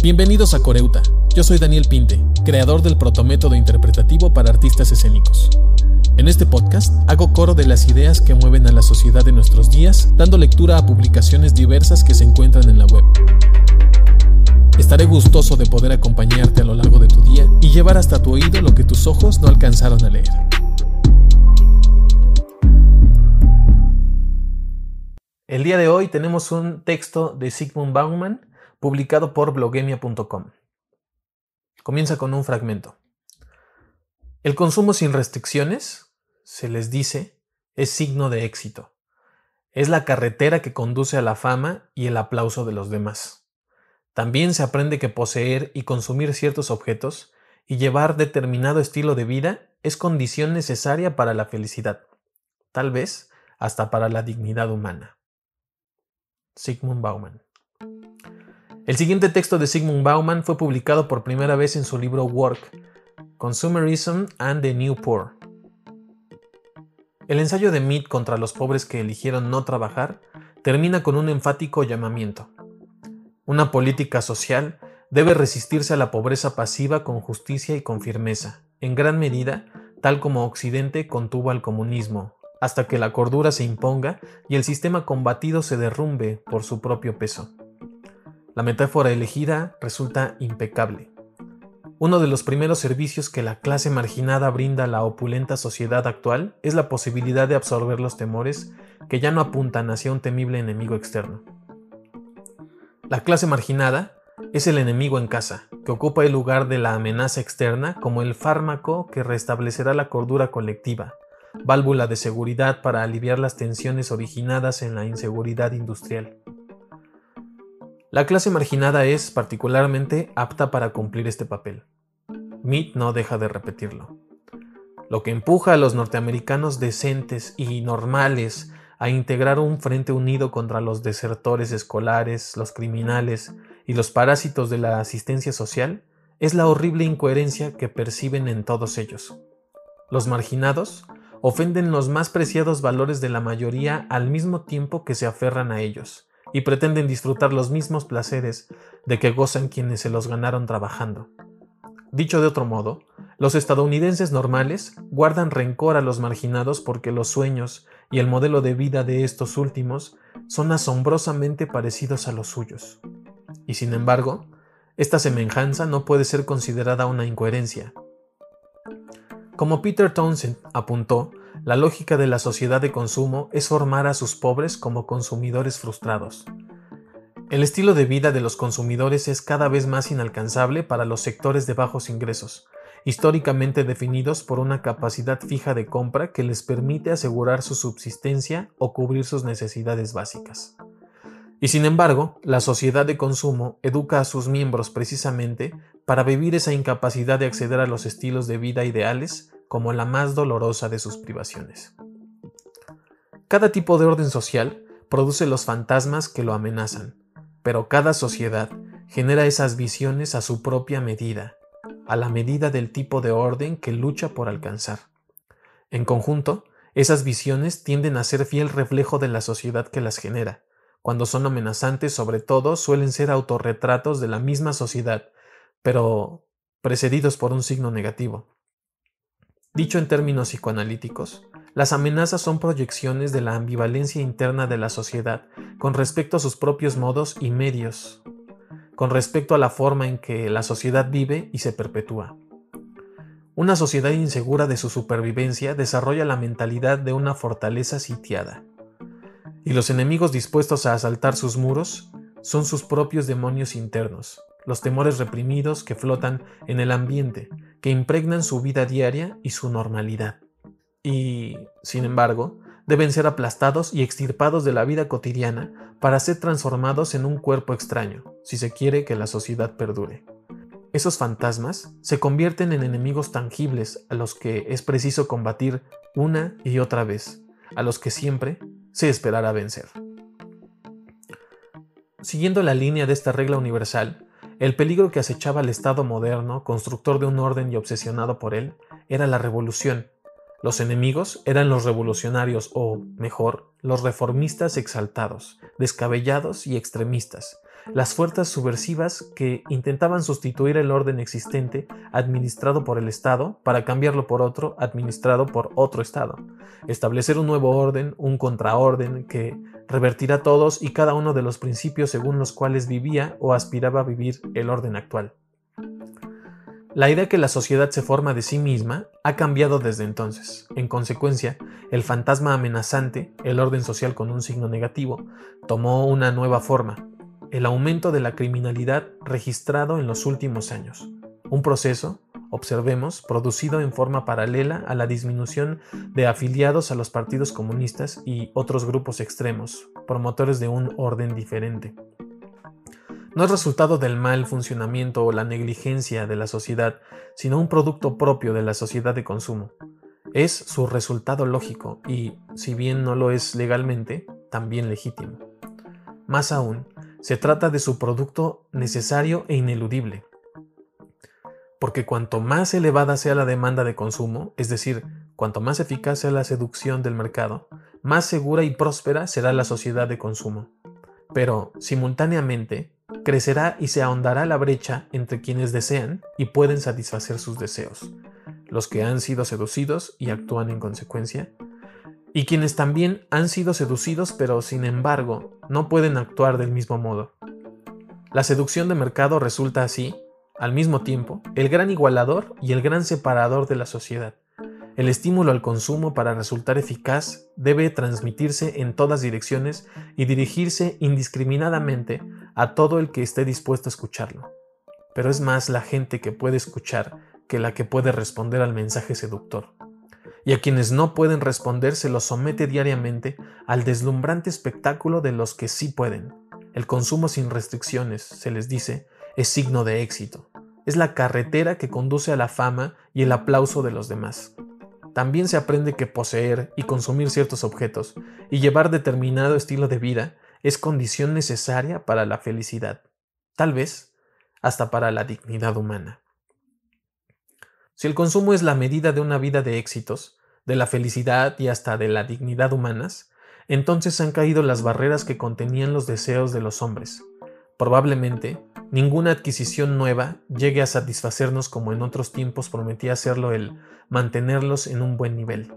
Bienvenidos a Coreuta. Yo soy Daniel Pinte, creador del protométodo interpretativo para artistas escénicos. En este podcast hago coro de las ideas que mueven a la sociedad de nuestros días, dando lectura a publicaciones diversas que se encuentran en la web. Estaré gustoso de poder acompañarte a lo largo de tu día y llevar hasta tu oído lo que tus ojos no alcanzaron a leer. El día de hoy tenemos un texto de Sigmund Bauman publicado por blogemia.com. Comienza con un fragmento. El consumo sin restricciones, se les dice, es signo de éxito. Es la carretera que conduce a la fama y el aplauso de los demás. También se aprende que poseer y consumir ciertos objetos y llevar determinado estilo de vida es condición necesaria para la felicidad, tal vez hasta para la dignidad humana. Sigmund Bauman el siguiente texto de Sigmund Bauman fue publicado por primera vez en su libro Work, Consumerism and the New Poor. El ensayo de Mead contra los pobres que eligieron no trabajar termina con un enfático llamamiento. Una política social debe resistirse a la pobreza pasiva con justicia y con firmeza, en gran medida, tal como Occidente contuvo al comunismo, hasta que la cordura se imponga y el sistema combatido se derrumbe por su propio peso. La metáfora elegida resulta impecable. Uno de los primeros servicios que la clase marginada brinda a la opulenta sociedad actual es la posibilidad de absorber los temores que ya no apuntan hacia un temible enemigo externo. La clase marginada es el enemigo en casa, que ocupa el lugar de la amenaza externa como el fármaco que restablecerá la cordura colectiva, válvula de seguridad para aliviar las tensiones originadas en la inseguridad industrial. La clase marginada es particularmente apta para cumplir este papel. Mead no deja de repetirlo. Lo que empuja a los norteamericanos decentes y normales a integrar un frente unido contra los desertores escolares, los criminales y los parásitos de la asistencia social es la horrible incoherencia que perciben en todos ellos. Los marginados ofenden los más preciados valores de la mayoría al mismo tiempo que se aferran a ellos, y pretenden disfrutar los mismos placeres de que gozan quienes se los ganaron trabajando. Dicho de otro modo, los estadounidenses normales guardan rencor a los marginados porque los sueños y el modelo de vida de estos últimos son asombrosamente parecidos a los suyos. Y sin embargo, esta semejanza no puede ser considerada una incoherencia. Como Peter Townsend apuntó, la lógica de la sociedad de consumo es formar a sus pobres como consumidores frustrados. El estilo de vida de los consumidores es cada vez más inalcanzable para los sectores de bajos ingresos, históricamente definidos por una capacidad fija de compra que les permite asegurar su subsistencia o cubrir sus necesidades básicas. Y sin embargo, la sociedad de consumo educa a sus miembros precisamente para vivir esa incapacidad de acceder a los estilos de vida ideales como la más dolorosa de sus privaciones. Cada tipo de orden social produce los fantasmas que lo amenazan, pero cada sociedad genera esas visiones a su propia medida, a la medida del tipo de orden que lucha por alcanzar. En conjunto, esas visiones tienden a ser fiel reflejo de la sociedad que las genera. Cuando son amenazantes, sobre todo, suelen ser autorretratos de la misma sociedad, pero precedidos por un signo negativo. Dicho en términos psicoanalíticos, las amenazas son proyecciones de la ambivalencia interna de la sociedad con respecto a sus propios modos y medios, con respecto a la forma en que la sociedad vive y se perpetúa. Una sociedad insegura de su supervivencia desarrolla la mentalidad de una fortaleza sitiada, y los enemigos dispuestos a asaltar sus muros son sus propios demonios internos, los temores reprimidos que flotan en el ambiente, que impregnan su vida diaria y su normalidad. Y, sin embargo, deben ser aplastados y extirpados de la vida cotidiana para ser transformados en un cuerpo extraño, si se quiere que la sociedad perdure. Esos fantasmas se convierten en enemigos tangibles a los que es preciso combatir una y otra vez, a los que siempre se esperará vencer. Siguiendo la línea de esta regla universal, el peligro que acechaba al Estado moderno, constructor de un orden y obsesionado por él, era la revolución. Los enemigos eran los revolucionarios o, mejor, los reformistas exaltados, descabellados y extremistas, las fuerzas subversivas que intentaban sustituir el orden existente administrado por el Estado para cambiarlo por otro administrado por otro Estado, establecer un nuevo orden, un contraorden que revertirá todos y cada uno de los principios según los cuales vivía o aspiraba a vivir el orden actual. La idea que la sociedad se forma de sí misma ha cambiado desde entonces. En consecuencia, el fantasma amenazante, el orden social con un signo negativo, tomó una nueva forma, el aumento de la criminalidad registrado en los últimos años. Un proceso, observemos, producido en forma paralela a la disminución de afiliados a los partidos comunistas y otros grupos extremos, promotores de un orden diferente. No es resultado del mal funcionamiento o la negligencia de la sociedad, sino un producto propio de la sociedad de consumo. Es su resultado lógico y, si bien no lo es legalmente, también legítimo. Más aún, se trata de su producto necesario e ineludible. Porque cuanto más elevada sea la demanda de consumo, es decir, cuanto más eficaz sea la seducción del mercado, más segura y próspera será la sociedad de consumo. Pero, simultáneamente, crecerá y se ahondará la brecha entre quienes desean y pueden satisfacer sus deseos, los que han sido seducidos y actúan en consecuencia, y quienes también han sido seducidos pero sin embargo no pueden actuar del mismo modo. La seducción de mercado resulta así, al mismo tiempo, el gran igualador y el gran separador de la sociedad. El estímulo al consumo para resultar eficaz debe transmitirse en todas direcciones y dirigirse indiscriminadamente a todo el que esté dispuesto a escucharlo. Pero es más la gente que puede escuchar que la que puede responder al mensaje seductor y a quienes no pueden responder se los somete diariamente al deslumbrante espectáculo de los que sí pueden. El consumo sin restricciones, se les dice, es signo de éxito. Es la carretera que conduce a la fama y el aplauso de los demás. También se aprende que poseer y consumir ciertos objetos y llevar determinado estilo de vida es condición necesaria para la felicidad, tal vez hasta para la dignidad humana. Si el consumo es la medida de una vida de éxitos, de la felicidad y hasta de la dignidad humanas, entonces han caído las barreras que contenían los deseos de los hombres. Probablemente, ninguna adquisición nueva llegue a satisfacernos como en otros tiempos prometía hacerlo el mantenerlos en un buen nivel.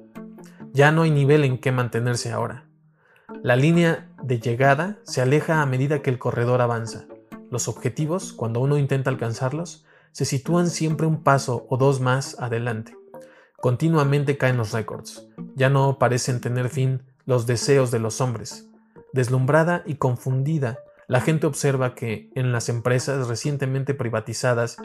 Ya no hay nivel en que mantenerse ahora. La línea de llegada se aleja a medida que el corredor avanza. Los objetivos, cuando uno intenta alcanzarlos, se sitúan siempre un paso o dos más adelante. Continuamente caen los récords. Ya no parecen tener fin los deseos de los hombres. Deslumbrada y confundida, la gente observa que en las empresas recientemente privatizadas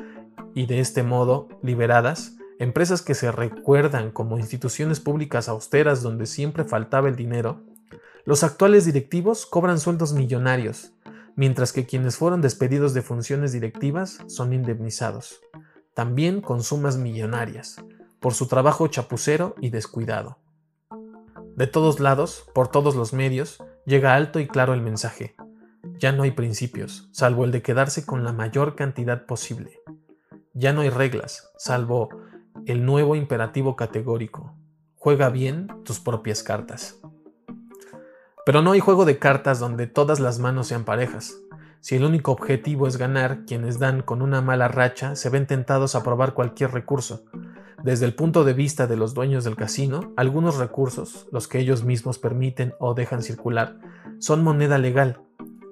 y de este modo liberadas, empresas que se recuerdan como instituciones públicas austeras donde siempre faltaba el dinero, los actuales directivos cobran sueldos millonarios, mientras que quienes fueron despedidos de funciones directivas son indemnizados, también con sumas millonarias, por su trabajo chapucero y descuidado. De todos lados, por todos los medios, llega alto y claro el mensaje. Ya no hay principios, salvo el de quedarse con la mayor cantidad posible. Ya no hay reglas, salvo el nuevo imperativo categórico. Juega bien tus propias cartas. Pero no hay juego de cartas donde todas las manos sean parejas. Si el único objetivo es ganar, quienes dan con una mala racha se ven tentados a probar cualquier recurso. Desde el punto de vista de los dueños del casino, algunos recursos, los que ellos mismos permiten o dejan circular, son moneda legal.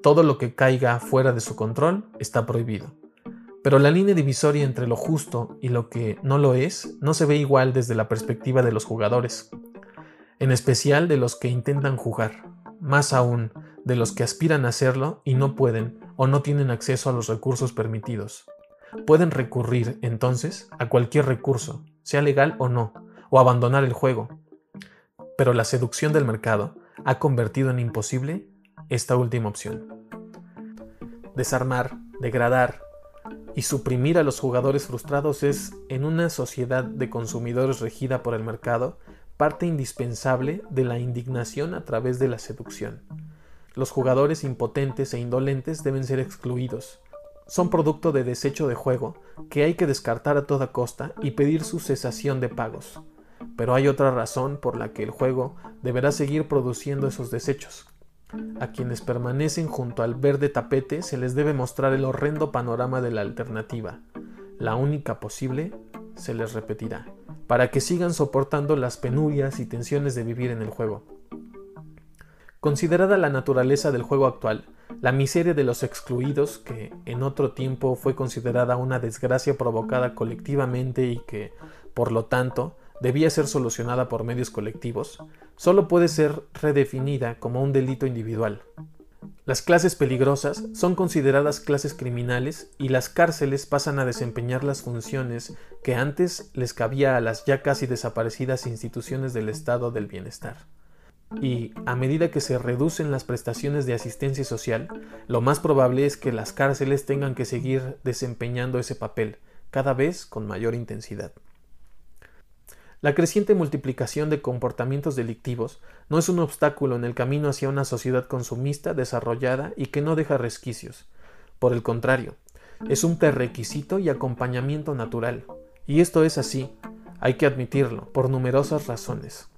Todo lo que caiga fuera de su control está prohibido. Pero la línea divisoria entre lo justo y lo que no lo es no se ve igual desde la perspectiva de los jugadores, en especial de los que intentan jugar más aún de los que aspiran a hacerlo y no pueden o no tienen acceso a los recursos permitidos. Pueden recurrir, entonces, a cualquier recurso, sea legal o no, o abandonar el juego. Pero la seducción del mercado ha convertido en imposible esta última opción. Desarmar, degradar y suprimir a los jugadores frustrados es, en una sociedad de consumidores regida por el mercado, parte indispensable de la indignación a través de la seducción. Los jugadores impotentes e indolentes deben ser excluidos. Son producto de desecho de juego que hay que descartar a toda costa y pedir su cesación de pagos. Pero hay otra razón por la que el juego deberá seguir produciendo esos desechos. A quienes permanecen junto al verde tapete se les debe mostrar el horrendo panorama de la alternativa. La única posible se les repetirá, para que sigan soportando las penurias y tensiones de vivir en el juego. Considerada la naturaleza del juego actual, la miseria de los excluidos, que en otro tiempo fue considerada una desgracia provocada colectivamente y que, por lo tanto, debía ser solucionada por medios colectivos, solo puede ser redefinida como un delito individual. Las clases peligrosas son consideradas clases criminales y las cárceles pasan a desempeñar las funciones que antes les cabía a las ya casi desaparecidas instituciones del estado del bienestar. Y a medida que se reducen las prestaciones de asistencia social, lo más probable es que las cárceles tengan que seguir desempeñando ese papel, cada vez con mayor intensidad. La creciente multiplicación de comportamientos delictivos no es un obstáculo en el camino hacia una sociedad consumista desarrollada y que no deja resquicios. Por el contrario, es un prerequisito y acompañamiento natural. Y esto es así, hay que admitirlo, por numerosas razones.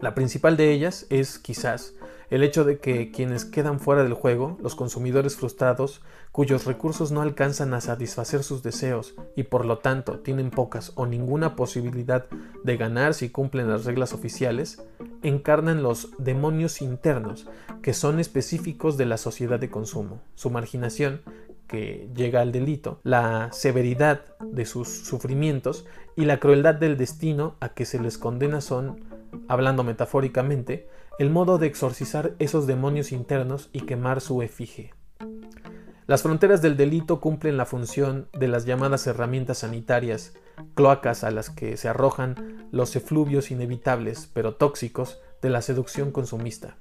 La principal de ellas es, quizás, el hecho de que quienes quedan fuera del juego, los consumidores frustrados, cuyos recursos no alcanzan a satisfacer sus deseos y por lo tanto tienen pocas o ninguna posibilidad de ganar si cumplen las reglas oficiales, encarnan los demonios internos que son específicos de la sociedad de consumo. Su marginación, que llega al delito, la severidad de sus sufrimientos y la crueldad del destino a que se les condena son, hablando metafóricamente, el modo de exorcizar esos demonios internos y quemar su efigie. Las fronteras del delito cumplen la función de las llamadas herramientas sanitarias, cloacas a las que se arrojan los efluvios inevitables, pero tóxicos, de la seducción consumista,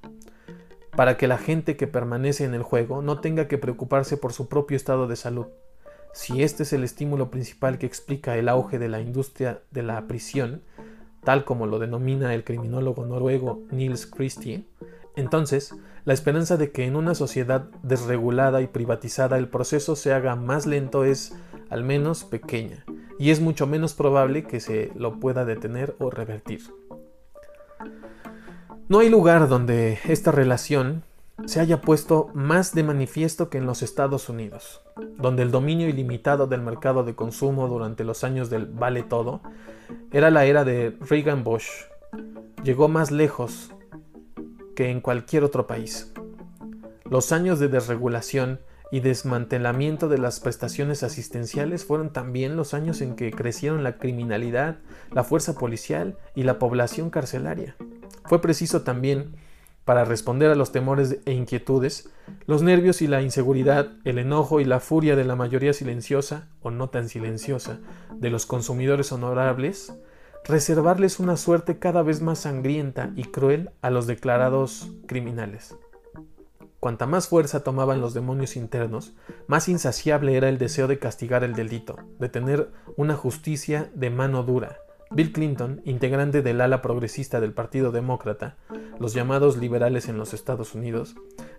para que la gente que permanece en el juego no tenga que preocuparse por su propio estado de salud. Si este es el estímulo principal que explica el auge de la industria de la prisión, tal como lo denomina el criminólogo noruego Niels Christie, entonces la esperanza de que en una sociedad desregulada y privatizada el proceso se haga más lento es al menos pequeña, y es mucho menos probable que se lo pueda detener o revertir. No hay lugar donde esta relación se haya puesto más de manifiesto que en los Estados Unidos, donde el dominio ilimitado del mercado de consumo durante los años del vale todo era la era de Reagan Bush. Llegó más lejos que en cualquier otro país. Los años de desregulación y desmantelamiento de las prestaciones asistenciales fueron también los años en que crecieron la criminalidad, la fuerza policial y la población carcelaria. Fue preciso también para responder a los temores e inquietudes, los nervios y la inseguridad, el enojo y la furia de la mayoría silenciosa, o no tan silenciosa, de los consumidores honorables, reservarles una suerte cada vez más sangrienta y cruel a los declarados criminales. Cuanta más fuerza tomaban los demonios internos, más insaciable era el deseo de castigar el delito, de tener una justicia de mano dura, Bill Clinton, integrante del ala progresista del Partido Demócrata, los llamados liberales en los Estados Unidos,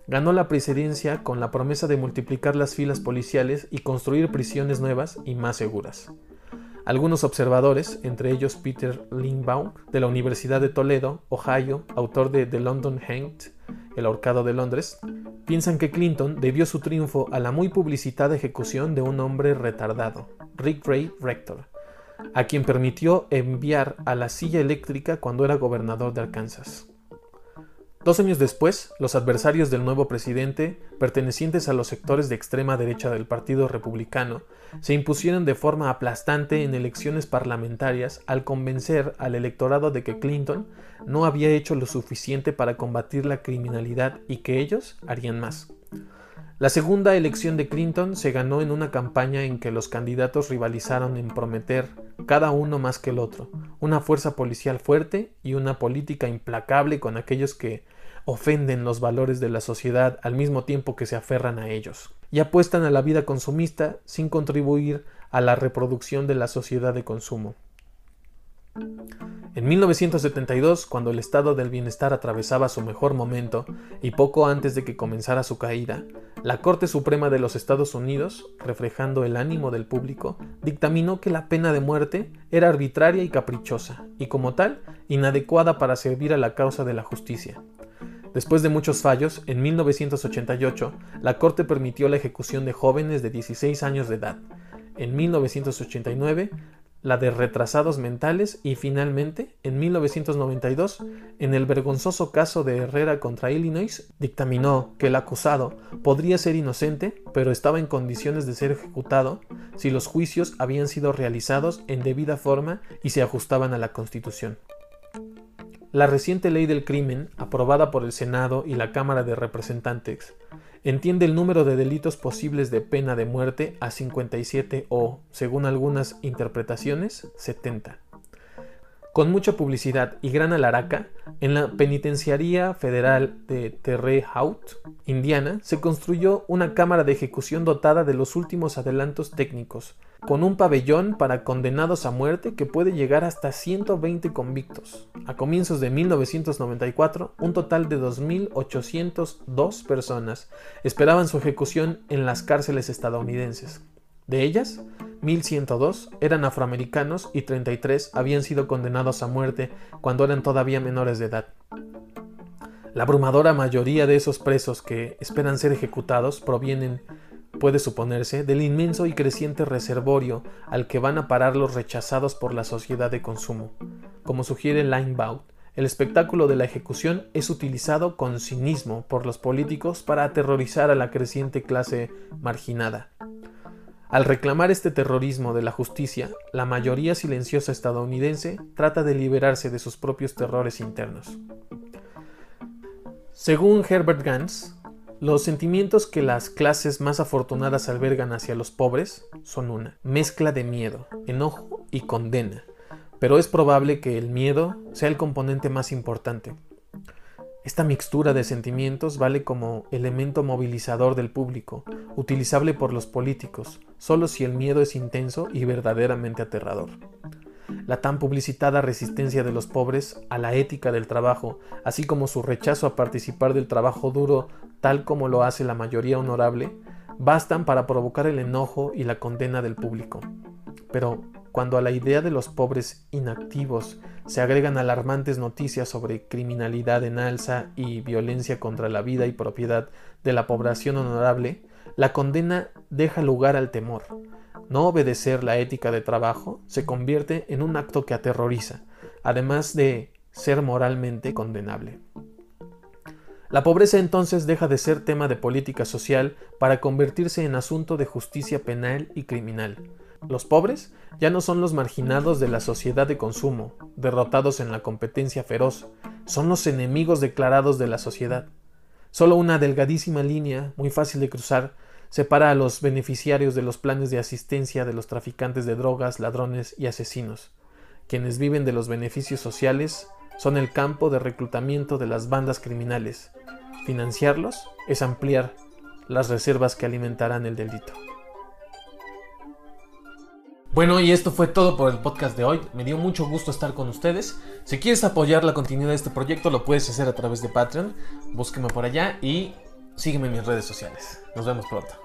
ganó la presidencia con la promesa de multiplicar las filas policiales y construir prisiones nuevas y más seguras. Algunos observadores, entre ellos Peter Lindbaum, de la Universidad de Toledo, Ohio, autor de The London Hanged, El ahorcado de Londres, piensan que Clinton debió su triunfo a la muy publicitada ejecución de un hombre retardado, Rick Ray Rector, a quien permitió enviar a la silla eléctrica cuando era gobernador de Arkansas. Dos años después, los adversarios del nuevo presidente, pertenecientes a los sectores de extrema derecha del Partido Republicano, se impusieron de forma aplastante en elecciones parlamentarias al convencer al electorado de que Clinton no había hecho lo suficiente para combatir la criminalidad y que ellos harían más. La segunda elección de Clinton se ganó en una campaña en que los candidatos rivalizaron en prometer, cada uno más que el otro, una fuerza policial fuerte y una política implacable con aquellos que ofenden los valores de la sociedad al mismo tiempo que se aferran a ellos, y apuestan a la vida consumista sin contribuir a la reproducción de la sociedad de consumo. En 1972, cuando el estado del bienestar atravesaba su mejor momento y poco antes de que comenzara su caída, la Corte Suprema de los Estados Unidos, reflejando el ánimo del público, dictaminó que la pena de muerte era arbitraria y caprichosa, y como tal, inadecuada para servir a la causa de la justicia. Después de muchos fallos, en 1988, la Corte permitió la ejecución de jóvenes de 16 años de edad. En 1989, la de retrasados mentales y finalmente, en 1992, en el vergonzoso caso de Herrera contra Illinois, dictaminó que el acusado podría ser inocente, pero estaba en condiciones de ser ejecutado si los juicios habían sido realizados en debida forma y se ajustaban a la Constitución. La reciente ley del crimen, aprobada por el Senado y la Cámara de Representantes, entiende el número de delitos posibles de pena de muerte a 57 o, según algunas interpretaciones, 70. Con mucha publicidad y gran alaraca, en la Penitenciaría Federal de Terre Haute, Indiana, se construyó una cámara de ejecución dotada de los últimos adelantos técnicos, con un pabellón para condenados a muerte que puede llegar hasta 120 convictos. A comienzos de 1994, un total de 2.802 personas esperaban su ejecución en las cárceles estadounidenses. De ellas, 1.102 eran afroamericanos y 33 habían sido condenados a muerte cuando eran todavía menores de edad. La abrumadora mayoría de esos presos que esperan ser ejecutados provienen puede suponerse, del inmenso y creciente reservorio al que van a parar los rechazados por la sociedad de consumo. Como sugiere Linebaut, el espectáculo de la ejecución es utilizado con cinismo por los políticos para aterrorizar a la creciente clase marginada. Al reclamar este terrorismo de la justicia, la mayoría silenciosa estadounidense trata de liberarse de sus propios terrores internos. Según Herbert Gans, los sentimientos que las clases más afortunadas albergan hacia los pobres son una mezcla de miedo, enojo y condena, pero es probable que el miedo sea el componente más importante. Esta mixtura de sentimientos vale como elemento movilizador del público, utilizable por los políticos, solo si el miedo es intenso y verdaderamente aterrador la tan publicitada resistencia de los pobres a la ética del trabajo, así como su rechazo a participar del trabajo duro tal como lo hace la mayoría honorable, bastan para provocar el enojo y la condena del público. Pero cuando a la idea de los pobres inactivos se agregan alarmantes noticias sobre criminalidad en alza y violencia contra la vida y propiedad de la población honorable, la condena deja lugar al temor, no obedecer la ética de trabajo se convierte en un acto que aterroriza, además de ser moralmente condenable. La pobreza entonces deja de ser tema de política social para convertirse en asunto de justicia penal y criminal. Los pobres ya no son los marginados de la sociedad de consumo, derrotados en la competencia feroz, son los enemigos declarados de la sociedad. Solo una delgadísima línea, muy fácil de cruzar, separa a los beneficiarios de los planes de asistencia de los traficantes de drogas, ladrones y asesinos. Quienes viven de los beneficios sociales son el campo de reclutamiento de las bandas criminales. Financiarlos es ampliar las reservas que alimentarán el delito. Bueno, y esto fue todo por el podcast de hoy. Me dio mucho gusto estar con ustedes. Si quieres apoyar la continuidad de este proyecto, lo puedes hacer a través de Patreon. Búsqueme por allá y sígueme en mis redes sociales. Nos vemos pronto.